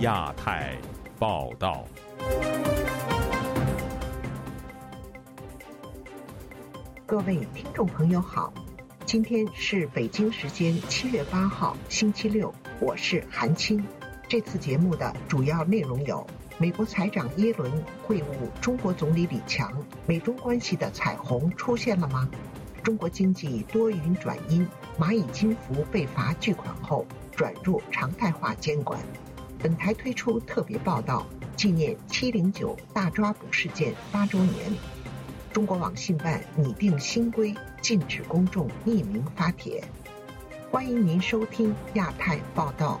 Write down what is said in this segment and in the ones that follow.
亚太报道。各位听众朋友好，今天是北京时间七月八号星期六，我是韩青。这次节目的主要内容有：美国财长耶伦会晤中国总理李强，美中关系的彩虹出现了吗？中国经济多云转阴，蚂蚁金服被罚巨款后转入常态化监管。本台推出特别报道，纪念七零九大抓捕事件八周年。中国网信办拟定新规，禁止公众匿名发帖。欢迎您收听亚太报道。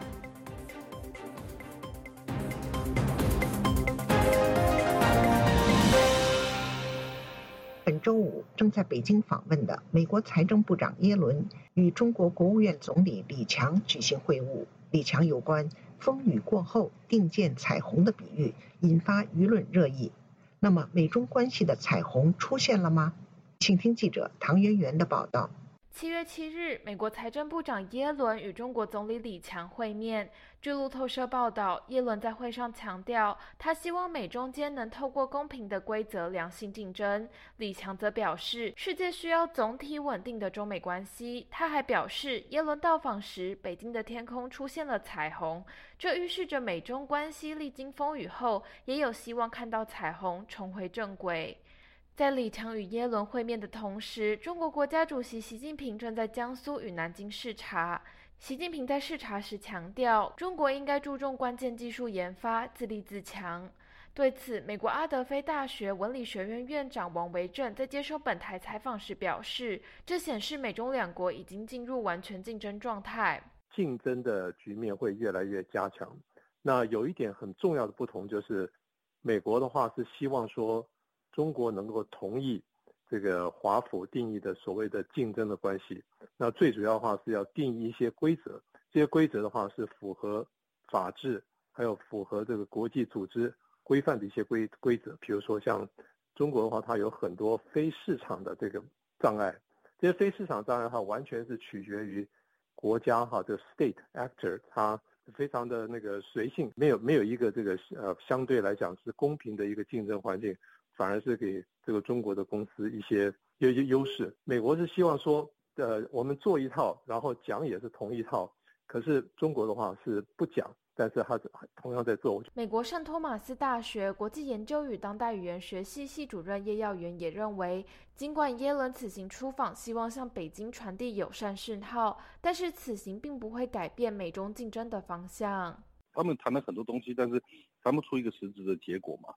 本周五正在北京访问的美国财政部长耶伦与中国国务院总理李强举行会晤。李强有关“风雨过后定见彩虹”的比喻引发舆论热议。那么，美中关系的彩虹出现了吗？请听记者唐媛媛的报道。七月七日，美国财政部长耶伦与中国总理李强会面。据路透社报道，耶伦在会上强调，他希望美中间能透过公平的规则良性竞争。李强则表示，世界需要总体稳定的中美关系。他还表示，耶伦到访时，北京的天空出现了彩虹，这预示着美中关系历经风雨后，也有希望看到彩虹重回正轨。在李强与耶伦会面的同时，中国国家主席习近平正在江苏与南京视察。习近平在视察时强调，中国应该注重关键技术研发，自立自强。对此，美国阿德菲大学文理学院院长王维正在接受本台采访时表示，这显示美中两国已经进入完全竞争状态，竞争的局面会越来越加强。那有一点很重要的不同就是，美国的话是希望说。中国能够同意这个华府定义的所谓的竞争的关系，那最主要的话是要定义一些规则，这些规则的话是符合法治，还有符合这个国际组织规范的一些规规则。比如说像中国的话，它有很多非市场的这个障碍，这些非市场障碍的话，完全是取决于国家哈，这个 state actor 它非常的那个随性，没有没有一个这个呃相对来讲是公平的一个竞争环境。反而是给这个中国的公司一些一些优势。美国是希望说，呃，我们做一套，然后讲也是同一套。可是中国的话是不讲，但是他同样在做。美国圣托马斯大学国际研究与当代语言学系系主任叶耀元也认为，尽管耶伦此行出访希望向北京传递友善讯号，但是此行并不会改变美中竞争的方向。他们谈了很多东西，但是谈不出一个实质的结果嘛。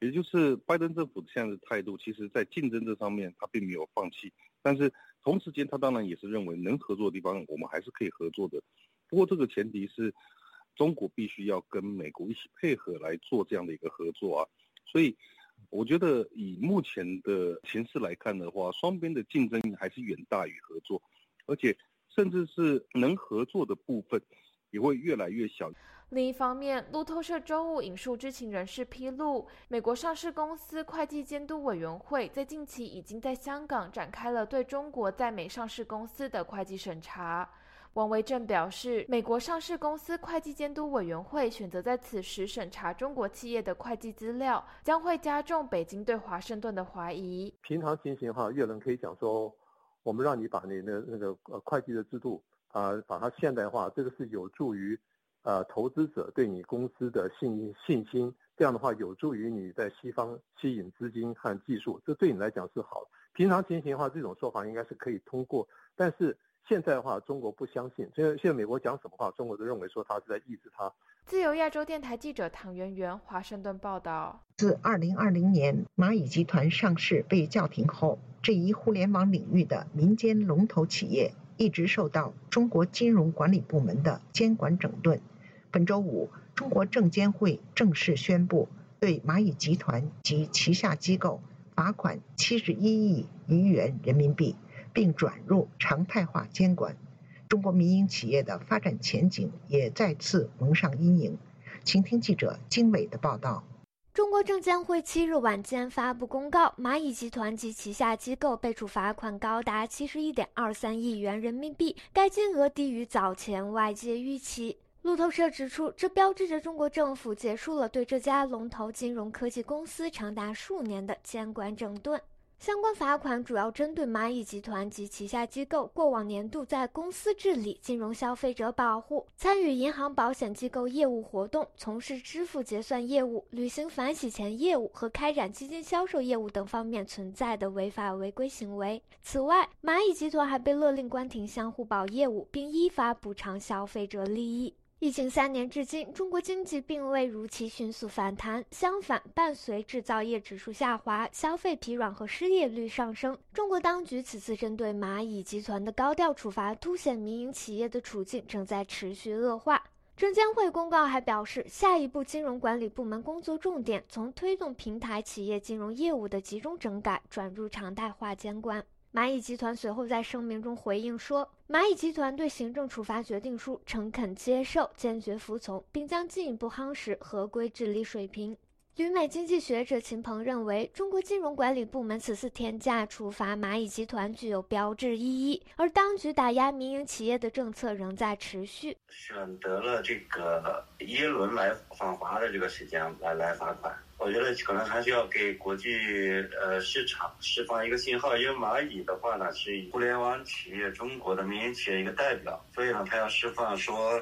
也就是拜登政府现在的态度，其实在竞争这上面他并没有放弃，但是同时间他当然也是认为能合作的地方我们还是可以合作的，不过这个前提是中国必须要跟美国一起配合来做这样的一个合作啊，所以我觉得以目前的形势来看的话，双边的竞争还是远大于合作，而且甚至是能合作的部分也会越来越小。另一方面，路透社周五引述知情人士披露，美国上市公司会计监督委员会在近期已经在香港展开了对中国在美上市公司的会计审查。王维正表示，美国上市公司会计监督委员会选择在此时审查中国企业的会计资料，将会加重北京对华盛顿的怀疑。平常情形哈，越人可以讲说，我们让你把你的那个呃会计的制度啊，把它现代化，这个是有助于。呃，投资者对你公司的信信心，这样的话有助于你在西方吸引资金和技术，这对你来讲是好。平常情形的话，这种说法应该是可以通过。但是现在的话，中国不相信。现在现在美国讲什么话，中国都认为说他是在抑制他。自由亚洲电台记者唐媛媛，华盛顿报道。自二零二零年蚂蚁集团上市被叫停后，这一互联网领域的民间龙头企业一直受到中国金融管理部门的监管整顿。本周五，中国证监会正式宣布对蚂蚁集团及旗下机构罚款七十一亿余元人民币，并转入常态化监管。中国民营企业的发展前景也再次蒙上阴影。请听记者经纬的报道。中国证监会七日晚间发布公告，蚂蚁集团及旗下机构被处罚款高达七十一点二三亿元人民币，该金额低于早前外界预期。路透社指出，这标志着中国政府结束了对这家龙头金融科技公司长达数年的监管整顿。相关罚款主要针对蚂蚁集团及旗下机构过往年度在公司治理、金融消费者保护、参与银行保险机构业务活动、从事支付结算业务、履行反洗钱业务和开展基金销售业务等方面存在的违法违规行为。此外，蚂蚁集团还被勒令关停相互保业务，并依法补偿消费者利益。疫情三年至今，中国经济并未如期迅速反弹，相反，伴随制造业指数下滑、消费疲软和失业率上升，中国当局此次针对蚂蚁集团的高调处罚，凸显民营企业的处境正在持续恶化。证监会公告还表示，下一步金融管理部门工作重点从推动平台企业金融业务的集中整改，转入常态化监管。蚂蚁集团随后在声明中回应说：“蚂蚁集团对行政处罚决定书诚恳接受，坚决服从，并将进一步夯实合规治理水平。”旅美经济学者秦鹏认为，中国金融管理部门此次天价处罚蚂蚁集团具有标志意义，而当局打压民营企业的政策仍在持续。选择了这个耶伦来访华的这个时间来来罚款。我觉得可能还是要给国际呃市场释放一个信号，因为蚂蚁的话呢是互联网企业中国的民营企业一个代表，所以呢它要释放说，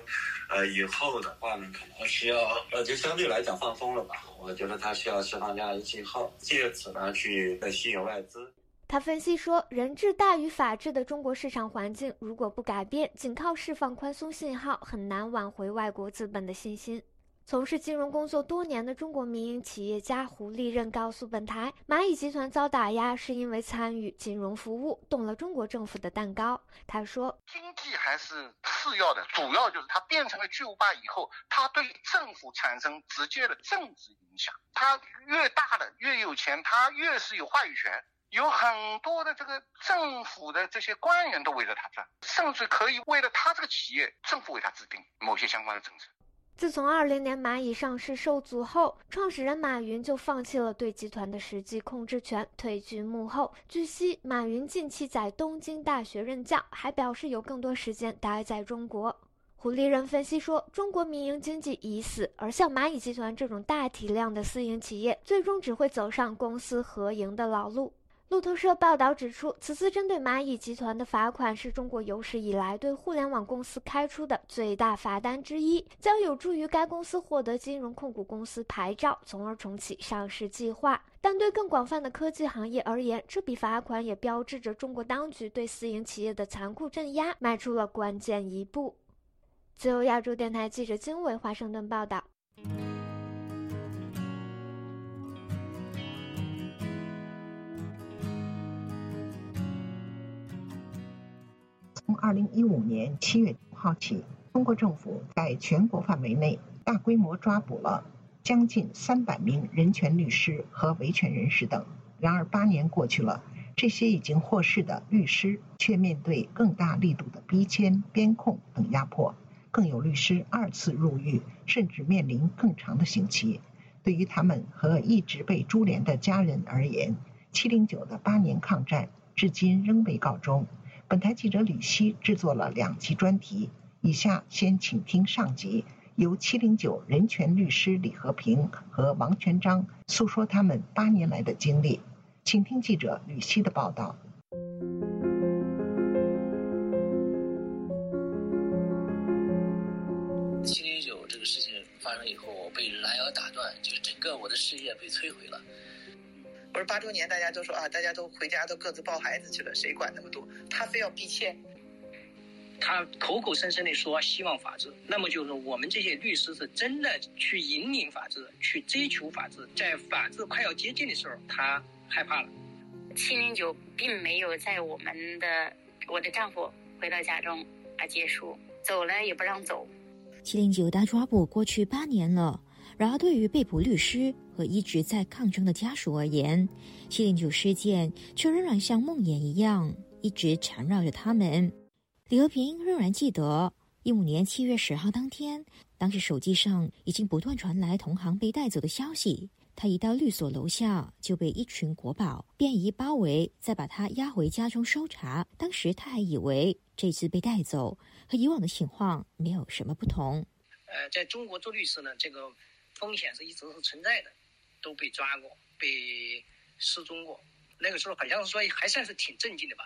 呃以后的话呢可能是要呃就相对来讲放松了吧，我觉得它是要释放这样一个信号，借此呢去再吸引外资。他分析说，人治大于法治的中国市场环境如果不改变，仅靠释放宽松信号很难挽回外国资本的信心。从事金融工作多年的中国民营企业家胡立任告诉本台，蚂蚁集团遭打压是因为参与金融服务动了中国政府的蛋糕。他说：“经济还是次要的，主要就是它变成了巨无霸以后，它对政府产生直接的政治影响。它越大的越有钱，它越是有话语权，有很多的这个政府的这些官员都围着他转，甚至可以为了他这个企业，政府为他制定某些相关的政策。”自从二零年蚂蚁上市受阻后，创始人马云就放弃了对集团的实际控制权，退居幕后。据悉，马云近期在东京大学任教，还表示有更多时间待在中国。胡立人分析说，中国民营经济已死，而像蚂蚁集团这种大体量的私营企业，最终只会走上公私合营的老路。路透社报道指出，此次针对蚂蚁集团的罚款是中国有史以来对互联网公司开出的最大罚单之一，将有助于该公司获得金融控股公司牌照，从而重启上市计划。但对更广泛的科技行业而言，这笔罚款也标志着中国当局对私营企业的残酷镇压迈出了关键一步。自由亚洲电台记者金伟华盛顿报道。从二零一五年七月九号起，中国政府在全国范围内大规模抓捕了将近三百名人权律师和维权人士等。然而，八年过去了，这些已经获释的律师却面对更大力度的逼迁、边控等压迫，更有律师二次入狱，甚至面临更长的刑期。对于他们和一直被株连的家人而言，七零九的八年抗战至今仍未告终。本台记者李希制作了两集专题，以下先请听上集，由七零九人权律师李和平和王全章诉说他们八年来的经历，请听记者吕希的报道。七零九这个事情发生以后，我被拦腰打断，就是整个我的事业被摧毁了。不是八周年，大家都说啊，大家都回家都各自抱孩子去了，谁管那么多？他非要逼迁，他口口声声的说希望法治，那么就是我们这些律师是真的去引领法治，去追求法治，在法治快要接近的时候，他害怕了。七零九并没有在我们的我的丈夫回到家中而结束，走了也不让走。七零九大抓捕过去八年了。然而，对于被捕律师和一直在抗争的家属而言，七零九事件却仍然像梦魇一样，一直缠绕着他们。李和平仍然记得一五年七月十号当天，当时手机上已经不断传来同行被带走的消息。他一到律所楼下，就被一群国宝便衣包围，再把他押回家中搜查。当时他还以为这次被带走和以往的情况没有什么不同。呃，在中国做律师呢，这个风险是一直是存在的，都被抓过，被失踪过。那个时候好像是说还算是挺镇静的吧。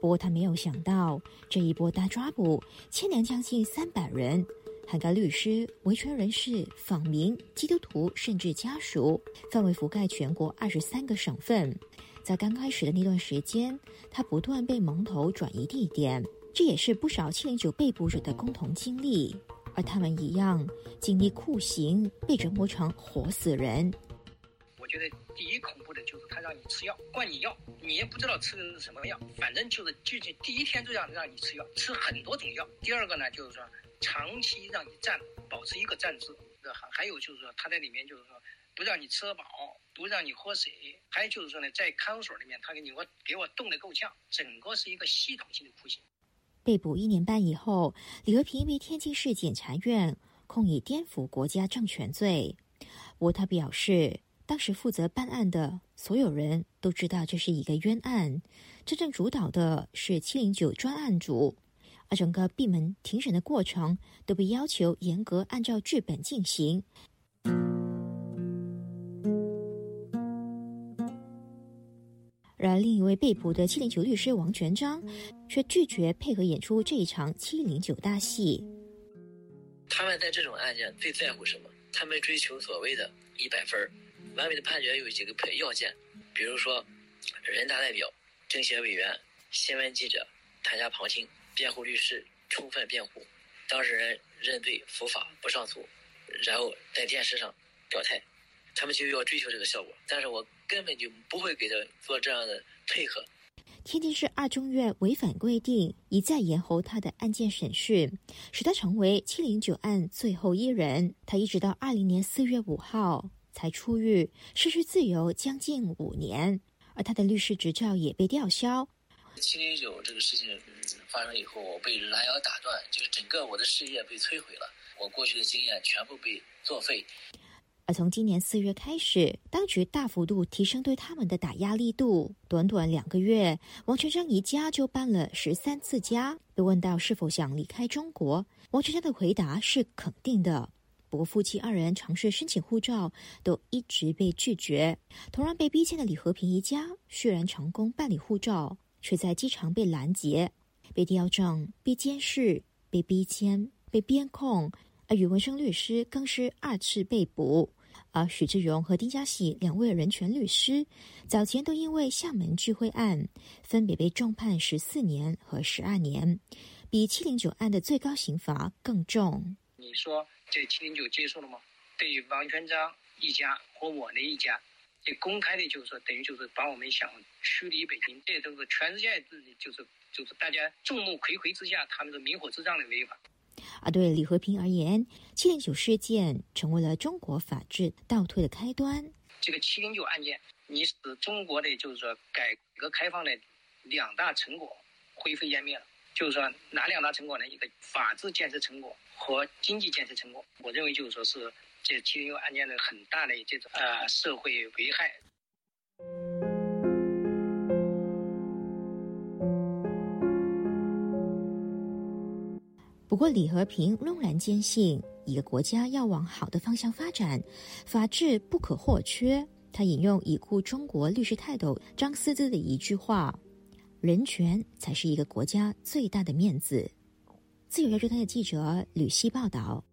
不过他没有想到，这一波大抓捕牵连将近三百人，涵盖律师、维权人士、访民、基督徒，甚至家属，范围覆盖全国二十三个省份。在刚开始的那段时间，他不断被蒙头转移地点，这也是不少七零九被捕者的共同经历。而他们一样经历酷刑，被折磨成活死人。我觉得第一恐怖的就是他让你吃药，灌你药，你也不知道吃的是什么药，反正就是具体第一天就让让你吃药，吃很多种药。第二个呢，就是说长期让你站，保持一个站姿。还还有就是说他在里面就是说不让你吃得饱，不让你喝水，还有就是说呢，在看守所里面他给你我给我冻得够呛，整个是一个系统性的酷刑。被捕一年半以后，李和平被天津市检察院控以颠覆国家政权罪。不过他表示，当时负责办案的所有人都知道这是一个冤案，真正主导的是七零九专案组，而整个闭门庭审的过程都被要求严格按照剧本进行。而另一位被捕的七零九律师王全章，却拒绝配合演出这一场七零九大戏。他们在这种案件最在乎什么？他们追求所谓的一百分完美的判决有几个要件，比如说，人大代表、政协委员、新闻记者参加旁听，辩护律师充分辩护，当事人认罪伏法不上诉，然后在电视上表态。他们就要追求这个效果，但是我根本就不会给他做这样的配合。天津市二中院违反规定，一再延后他的案件审讯，使他成为七零九案最后一人。他一直到二零年四月五号才出狱，失去自由将近五年，而他的律师执照也被吊销。七零九这个事情发生以后，我被拦腰打断，就是整个我的事业被摧毁了，我过去的经验全部被作废。而从今年四月开始，当局大幅度提升对他们的打压力度。短短两个月，王全章一家就搬了十三次家。被问到是否想离开中国，王全章的回答是肯定的。不过，夫妻二人尝试申请护照，都一直被拒绝。同样被逼迁的李和平一家，虽然成功办理护照，却在机场被拦截、被吊证、被监视、被逼迁、被边控。而宇文生律师更是二次被捕，而许志荣和丁家喜两位人权律师早前都因为厦门聚会案分别被重判十四年和十二年，比七零九案的最高刑罚更重。你说这七零九结束了吗？对于王全章一家和我的一家，这公开的就是说，等于就是把我们想驱离北京，这都是全世界自己就是就是大家众目睽睽之下，他们的明火之仗的违法。而对李和平而言，七零九事件成为了中国法治倒退的开端。这个七零九案件，你使中国的就是说改革开放的两大成果灰飞烟灭了。就是说哪两大成果呢？一个法治建设成果和经济建设成果。我认为就是说是这七零九案件的很大的这种呃社会危害。不过，李和平仍然坚信，一个国家要往好的方向发展，法治不可或缺。他引用已故中国律师泰斗张思姿的一句话：“人权才是一个国家最大的面子。”自由亚洲台的记者吕希报道。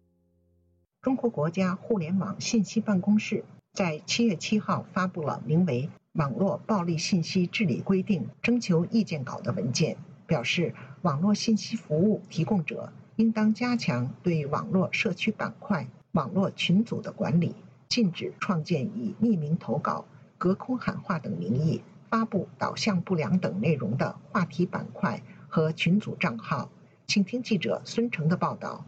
中国国家互联网信息办公室在七月七号发布了名为《网络暴力信息治理规定》征求意见稿的文件，表示网络信息服务提供者。应当加强对网络社区板块、网络群组的管理，禁止创建以匿名投稿、隔空喊话等名义发布导向不良等内容的话题板块和群组账号。请听记者孙成的报道。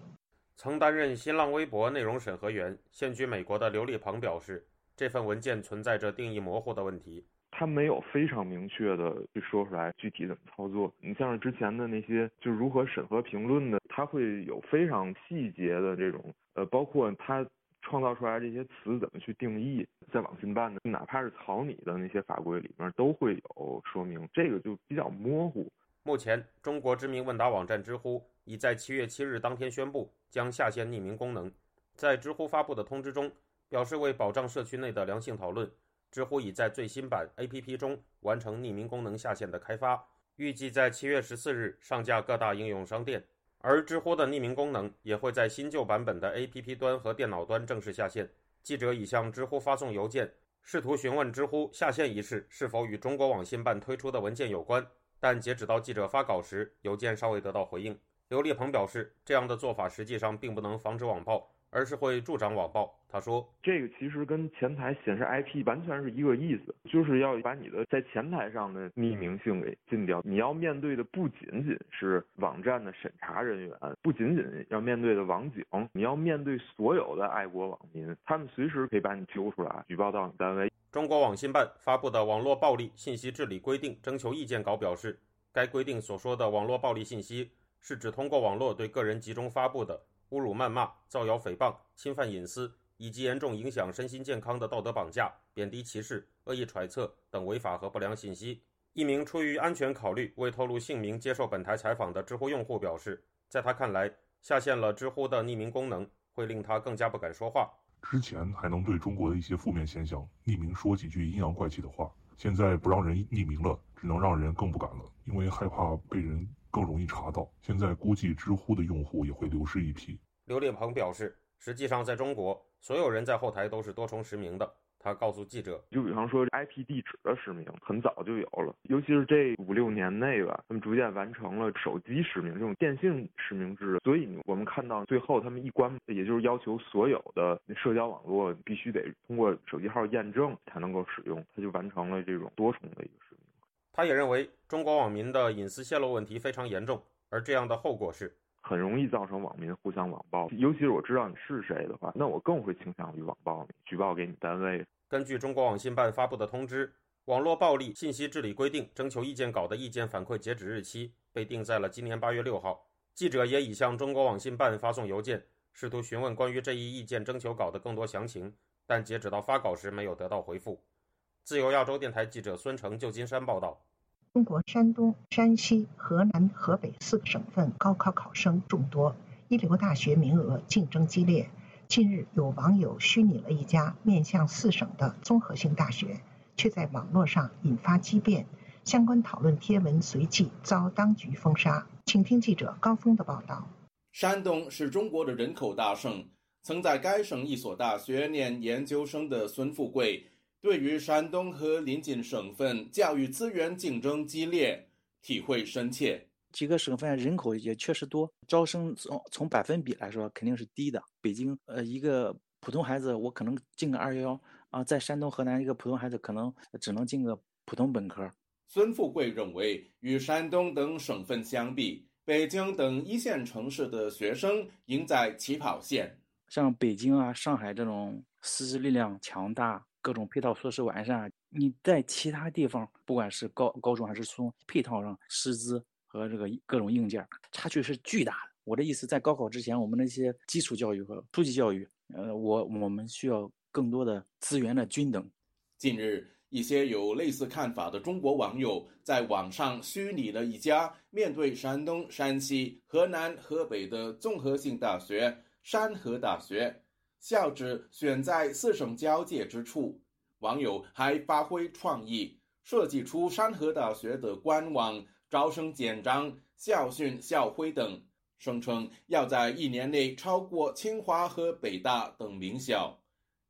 曾担任新浪微博内容审核员、现居美国的刘立鹏表示，这份文件存在着定义模糊的问题。他没有非常明确的去说出来具体怎么操作。你像是之前的那些，就如何审核评论的，他会有非常细节的这种，呃，包括他创造出来这些词怎么去定义，在网信办的，哪怕是草拟的那些法规里面都会有说明，这个就比较模糊。目前，中国知名问答网站知乎已在七月七日当天宣布将下线匿名功能。在知乎发布的通知中，表示为保障社区内的良性讨论，知乎已在最新版 APP 中完成匿名功能下线的开发，预计在七月十四日上架各大应用商店。而知乎的匿名功能也会在新旧版本的 APP 端和电脑端正式下线。记者已向知乎发送邮件，试图询问知乎下线一事是否与中国网信办推出的文件有关。但截止到记者发稿时，邮件尚未得到回应。刘立鹏表示，这样的做法实际上并不能防止网暴。而是会助长网暴。他说：“这个其实跟前台显示 IP 完全是一个意思，就是要把你的在前台上的匿名性给禁掉。你要面对的不仅仅是网站的审查人员，不仅仅要面对的网警，你要面对所有的爱国网民，他们随时可以把你揪出来举报到你单位。”中国网信办发布的《网络暴力信息治理规定》征求意见稿表示，该规定所说的网络暴力信息，是指通过网络对个人集中发布的。侮辱、谩骂、造谣、诽谤、侵犯隐私以及严重影响身心健康的道德绑架、贬低、歧视、恶意揣测等违法和不良信息。一名出于安全考虑未透露姓名接受本台采访的知乎用户表示，在他看来，下线了知乎的匿名功能会令他更加不敢说话。之前还能对中国的一些负面现象匿名说几句阴阳怪气的话，现在不让人匿名了，只能让人更不敢了，因为害怕被人。更容易查到。现在估计知乎的用户也会流失一批。刘烈鹏表示，实际上在中国，所有人在后台都是多重实名的。他告诉记者，就比方说 IP 地址的实名，很早就有了，尤其是这五六年内吧，他们逐渐完成了手机实名这种电信实名制。所以我们看到最后他们一关，也就是要求所有的社交网络必须得通过手机号验证才能够使用，他就完成了这种多重的一个实名。他也认为，中国网民的隐私泄露问题非常严重，而这样的后果是很容易造成网民互相网暴。尤其是我知道你是谁的话，那我更会倾向于网暴你，举报给你单位。根据中国网信办发布的通知，《网络暴力信息治理规定》征求意见稿的意见反馈截止日期被定在了今年八月六号。记者也已向中国网信办发送邮件，试图询问关于这一意见征求稿的更多详情，但截止到发稿时没有得到回复。自由亚洲电台记者孙成，旧金山报道。中国山东、山西、河南、河北四个省份高考考生众多，一流大学名额竞争激烈。近日，有网友虚拟了一家面向四省的综合性大学，却在网络上引发激辩。相关讨论贴文随即遭当局封杀。请听记者高峰的报道。山东是中国的人口大省，曾在该省一所大学念研究生的孙富贵。对于山东和邻近省份教育资源竞争激烈，体会深切。几个省份人口也确实多，招生从从百分比来说肯定是低的。北京，呃，一个普通孩子我可能进个二幺幺啊，在山东、河南一个普通孩子可能只能进个普通本科。孙富贵认为，与山东等省份相比，北京等一线城市的学生赢在起跑线。像北京啊、上海这种师资力量强大。各种配套措施完善，你在其他地方，不管是高高中还是初中，配套上师资和这个各种硬件差距是巨大的。我的意思，在高考之前，我们那些基础教育和初级教育，呃，我我们需要更多的资源的均等。近日，一些有类似看法的中国网友在网上虚拟了一家面对山东、山西、河南、河北的综合性大学——山河大学。校址选在四省交界之处，网友还发挥创意，设计出山河大学的官网、招生简章、校训、校徽等，声称要在一年内超过清华和北大等名校。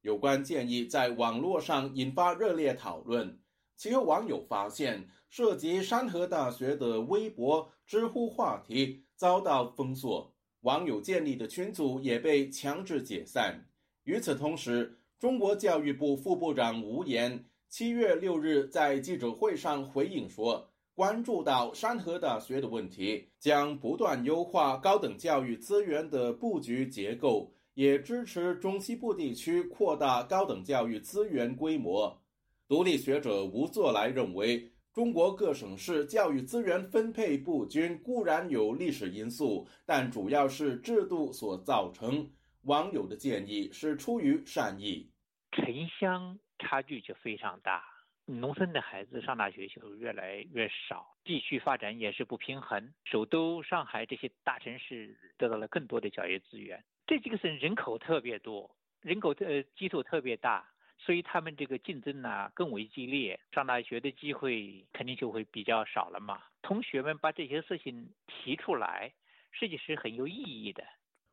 有关建议在网络上引发热烈讨论。其后，网友发现涉及山河大学的微博、知乎话题遭到封锁。网友建立的群组也被强制解散。与此同时，中国教育部副部长吴岩七月六日在记者会上回应说：“关注到山河大学的问题，将不断优化高等教育资源的布局结构，也支持中西部地区扩大高等教育资源规模。”独立学者吴作来认为。中国各省市教育资源分配不均固然有历史因素，但主要是制度所造成。网友的建议是出于善意。城乡差距就非常大，农村的孩子上大学就越来越少，地区发展也是不平衡。首都上海这些大城市得到了更多的教育资源，这几个省人口特别多，人口呃基数特别大，所以他们这个竞争呢更为激烈，上大学的机会肯定就会比较少了嘛。同学们把这些事情提出来，实际是很有意义的。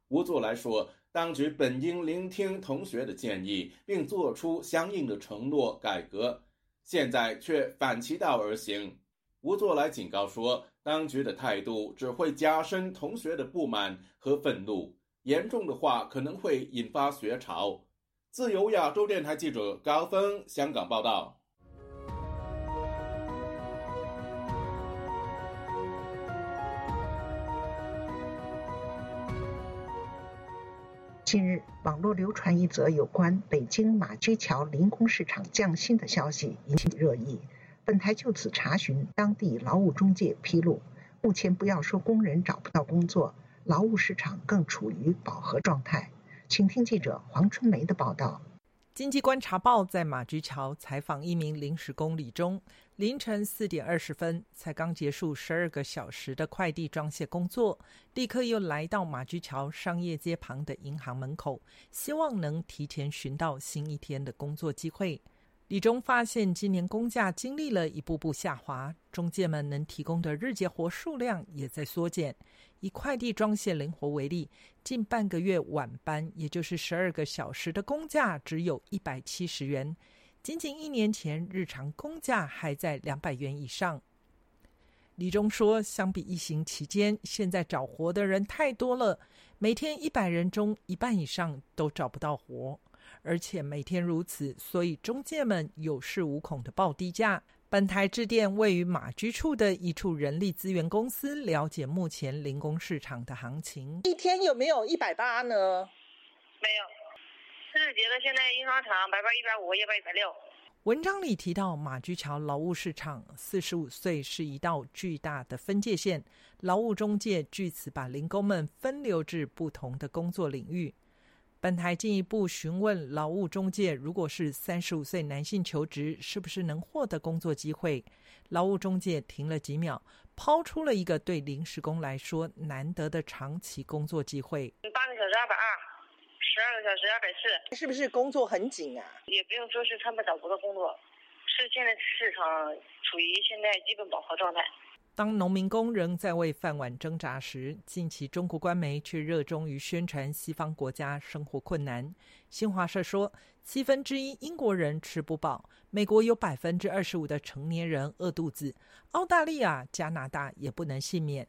吴作来说，当局本应聆听同学的建议，并做出相应的承诺改革。现在却反其道而行。吴作来警告说，当局的态度只会加深同学的不满和愤怒，严重的话可能会引发学潮。自由亚洲电台记者高峰香港报道。近日，网络流传一则有关北京马驹桥临工市场降薪的消息，引起热议。本台就此查询当地劳务中介，披露，目前不要说工人找不到工作，劳务市场更处于饱和状态。请听记者黄春梅的报道。经济观察报在马驹桥采访一名临时工李忠，凌晨四点二十分才刚结束十二个小时的快递装卸工作，立刻又来到马驹桥商业街旁的银行门口，希望能提前寻到新一天的工作机会。李忠发现，今年工价经历了一步步下滑，中介们能提供的日结活数量也在缩减。以快递装卸灵活为例，近半个月晚班，也就是十二个小时的工价只有一百七十元，仅仅一年前日常工价还在两百元以上。李忠说，相比疫情期间，现在找活的人太多了，每天一百人中一半以上都找不到活。而且每天如此，所以中介们有恃无恐的报低价。本台致电位于马居处的一处人力资源公司，了解目前零工市场的行情。一天有没有一百八呢？没有，是觉得现在印刷厂白班一百五，夜班一百六。文章里提到，马驹桥劳务市场四十五岁是一道巨大的分界线，劳务中介据此把零工们分流至不同的工作领域。本台进一步询问劳务中介，如果是三十五岁男性求职，是不是能获得工作机会？劳务中介停了几秒，抛出了一个对临时工来说难得的长期工作机会：八个小时二百二，十二个小时二百四。是不是工作很紧啊？也不用说是他们找不到工作，是现在市场处于现在基本饱和状态。当农民工仍在为饭碗挣扎时，近期中国官媒却热衷于宣传西方国家生活困难。新华社说，七分之一英国人吃不饱，美国有百分之二十五的成年人饿肚子，澳大利亚、加拿大也不能幸免。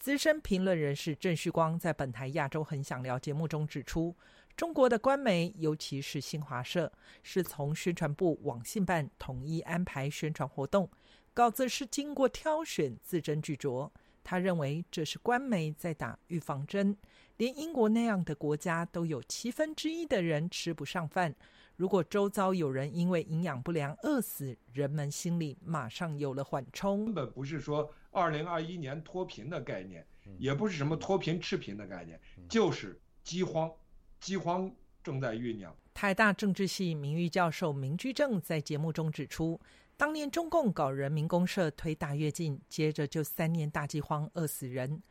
资深评论人士郑旭光在本台《亚洲很想聊》节目中指出，中国的官媒，尤其是新华社，是从宣传部网信办统一安排宣传活动。稿子是经过挑选，字斟句酌。他认为这是官媒在打预防针。连英国那样的国家都有七分之一的人吃不上饭。如果周遭有人因为营养不良饿死，人们心里马上有了缓冲。根本不是说二零二一年脱贫的概念，也不是什么脱贫赤贫的概念，就是饥荒，饥荒正在酝酿。台大政治系名誉教授明居正在节目中指出。当年中共搞人民公社推大跃进，接着就三年大饥荒饿死人。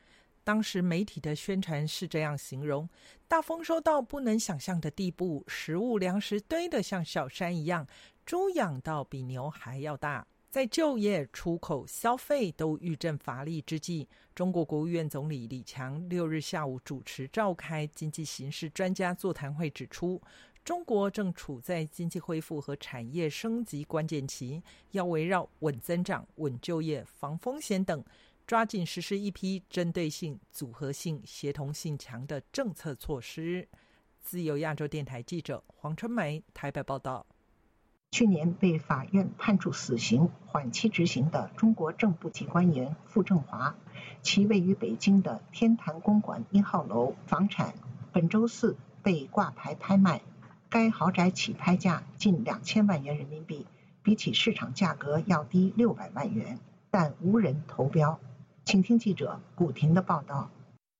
当时媒体的宣传是这样形容：大丰收到不能想象的地步，食物粮食堆得像小山一样，猪养到比牛还要大。在就业、出口、消费都遇阵乏力之际，中国国务院总理李强六日下午主持召开经济形势专家座谈会，指出。中国正处在经济恢复和产业升级关键期，要围绕稳增长、稳就业、防风险等，抓紧实施一批针对性、组合性、协同性强的政策措施。自由亚洲电台记者黄春梅台北报道。去年被法院判处死刑缓期执行的中国正部级官员傅政华，其位于北京的天坛公馆一号楼房产，本周四被挂牌拍卖。该豪宅起拍价近两千万元人民币，比起市场价格要低六百万元，但无人投标。请听记者古婷的报道。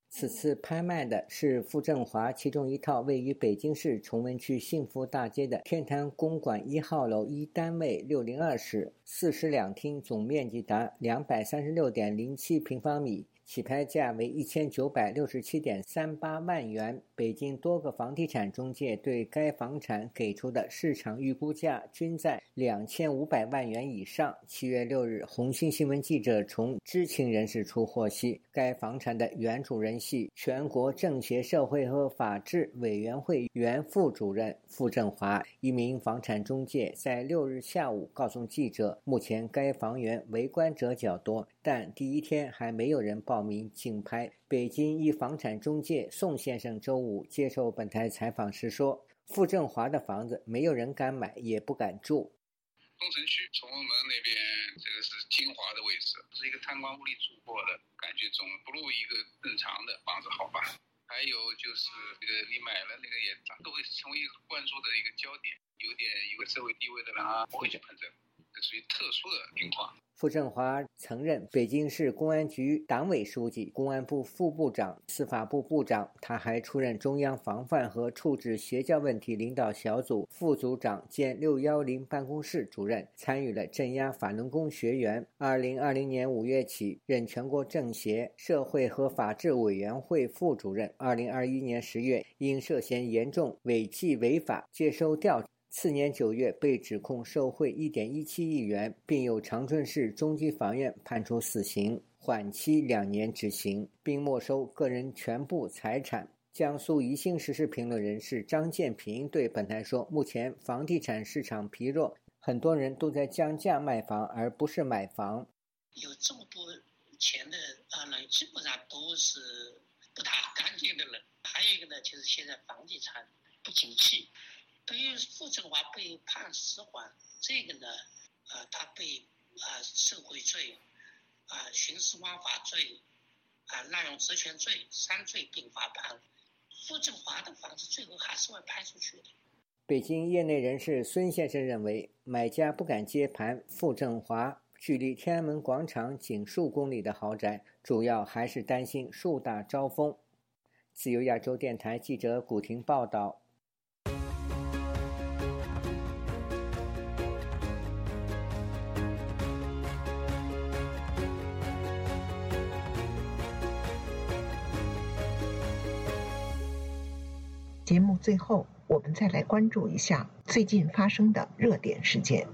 此次拍卖的是傅政华其中一套位于北京市崇文区幸福大街的天坛公馆一号楼一单位六零二室，四室两厅，总面积达两百三十六点零七平方米。起拍价为一千九百六十七点三八万元。北京多个房地产中介对该房产给出的市场预估价均在两千五百万元以上。七月六日，红星新闻记者从知情人士处获悉，该房产的原主人系全国政协社会和法制委员会原副主任傅政华。一名房产中介在六日下午告诉记者，目前该房源围观者较多，但第一天还没有人报。报名竞拍。北京一房产中介宋先生周五接受本台采访时说：“傅政华的房子没有人敢买，也不敢住。东城区崇文门那边，这个是金华的位置，是一个贪官污吏住过的，感觉总不如一个正常的房子好吧？还有就是这个你买了那个也都会成为一个关注的一个焦点，有点有个社会地位的人啊，不会去碰这个，属于特殊的情况。”傅政华曾任北京市公安局党委书记、公安部副部长、司法部部长。他还出任中央防范和处置邪教问题领导小组副组长兼六幺零办公室主任，参与了镇压法轮功学员。二零二零年五月起，任全国政协社会和法制委员会副主任。二零二一年十月，因涉嫌严重违纪违法接受调。次年九月，被指控受贿一点一七亿元，并由长春市中级法院判处死刑，缓期两年执行，并没收个人全部财产。江苏宜兴时事评论人士张建平对本台说：“目前房地产市场疲弱，很多人都在降价卖房，而不是买房。有这么多钱的啊人，基本上都是不太干净的人。还有一个呢，就是现在房地产不景气。”对于傅政华被判死缓，这个呢，呃，他被啊受贿罪、啊徇私枉法罪、啊滥用职权罪三罪并罚判，傅政华的房子最后还是会拍出去的。北京业内人士孙先生认为，买家不敢接盘傅政华距离天安门广场仅数公里的豪宅，主要还是担心树大招风。自由亚洲电台记者古婷报道。最后，我们再来关注一下最近发生的热点事件。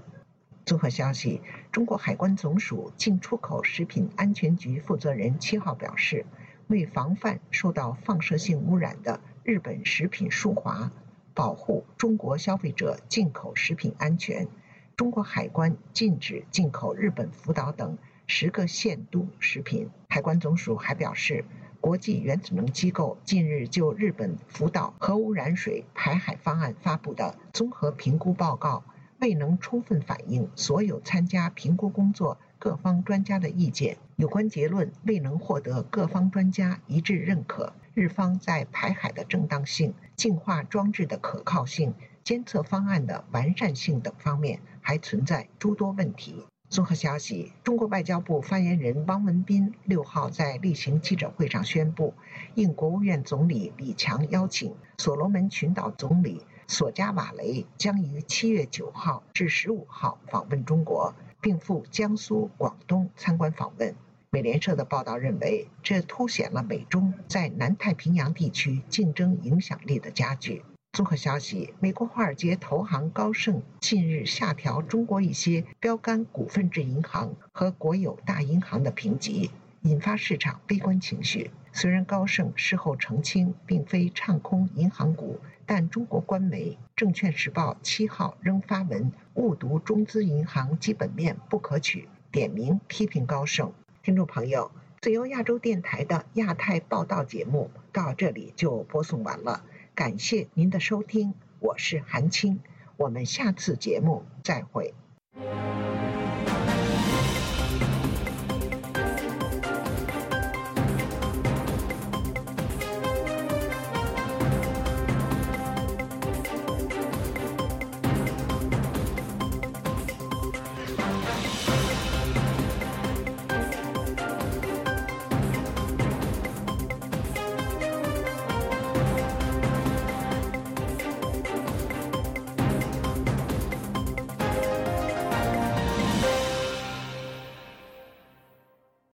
综合消息，中国海关总署进出口食品安全局负责人七号表示，为防范受到放射性污染的日本食品输华，保护中国消费者进口食品安全，中国海关禁止进口日本福岛等十个县都食品。海关总署还表示。国际原子能机构近日就日本福岛核污染水排海方案发布的综合评估报告，未能充分反映所有参加评估工作各方专家的意见。有关结论未能获得各方专家一致认可。日方在排海的正当性、净化装置的可靠性、监测方案的完善性等方面还存在诸多问题。综合消息，中国外交部发言人汪文斌六号在例行记者会上宣布，应国务院总理李强邀请，所罗门群岛总理索加瓦雷将于七月九号至十五号访问中国，并赴江苏、广东参观访问。美联社的报道认为，这凸显了美中在南太平洋地区竞争影响力的加剧。综合消息，美国华尔街投行高盛近日下调中国一些标杆股份制银行和国有大银行的评级，引发市场悲观情绪。虽然高盛事后澄清并非唱空银行股，但中国官媒《证券时报》七号仍发文误读中资银行基本面不可取，点名批评高盛。听众朋友，自由亚洲电台的亚太报道节目到这里就播送完了。感谢您的收听，我是韩青，我们下次节目再会。